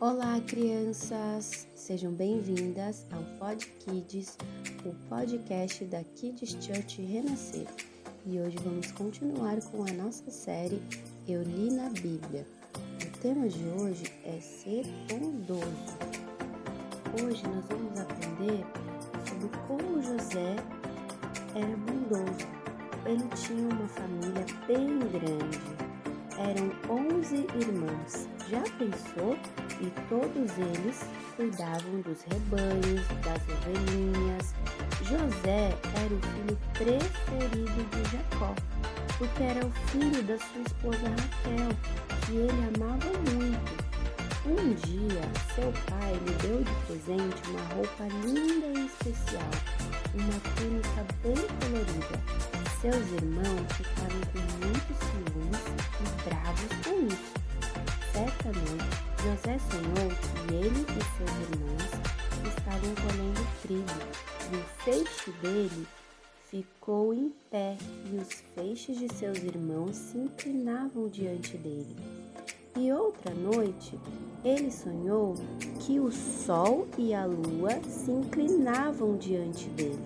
Olá, crianças! Sejam bem-vindas ao Pod Kids, o podcast da Kids Church Renascer. E hoje vamos continuar com a nossa série Eu Li na Bíblia. O tema de hoje é ser bondoso. Hoje nós vamos aprender sobre como José era bondoso. Ele tinha uma família bem grande. Eram 11 irmãos. Já pensou e todos eles cuidavam dos rebanhos, das ovelhinhas. José era o filho preferido de Jacó, porque era o filho da sua esposa Raquel, que ele amava muito. Um dia, seu pai lhe deu de presente uma roupa linda e especial, uma túnica bem colorida. Seus irmãos ficaram com muito ciúmes José sonhou que ele e seus irmãos estavam colhendo trigo e o feixe dele ficou em pé e os feixes de seus irmãos se inclinavam diante dele. E outra noite, ele sonhou que o sol e a lua se inclinavam diante dele.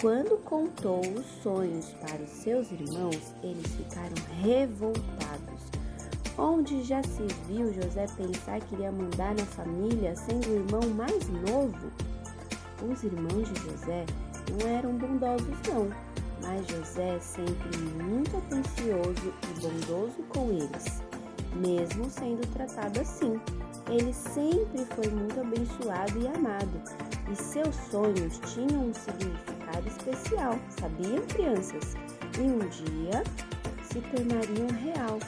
Quando contou os sonhos para os seus irmãos, eles ficaram revoltados Onde já se viu José pensar que iria mandar na família sendo o irmão mais novo? Os irmãos de José não eram bondosos, não, mas José sempre muito atencioso e bondoso com eles, mesmo sendo tratado assim. Ele sempre foi muito abençoado e amado, e seus sonhos tinham um significado especial, sabiam, crianças? E um dia se tornariam real.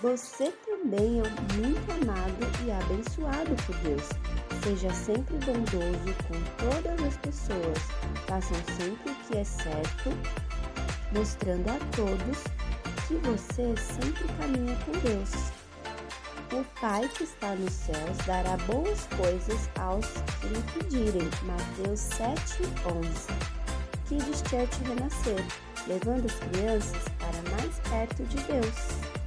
Você também é muito amado e abençoado por Deus. Seja sempre bondoso com todas as pessoas. Façam sempre o que é certo, mostrando a todos que você sempre caminha com Deus. O Pai que está nos céus dará boas coisas aos que lhe pedirem. Mateus 7:11. Kids Church Renascer, levando as crianças para mais perto de Deus.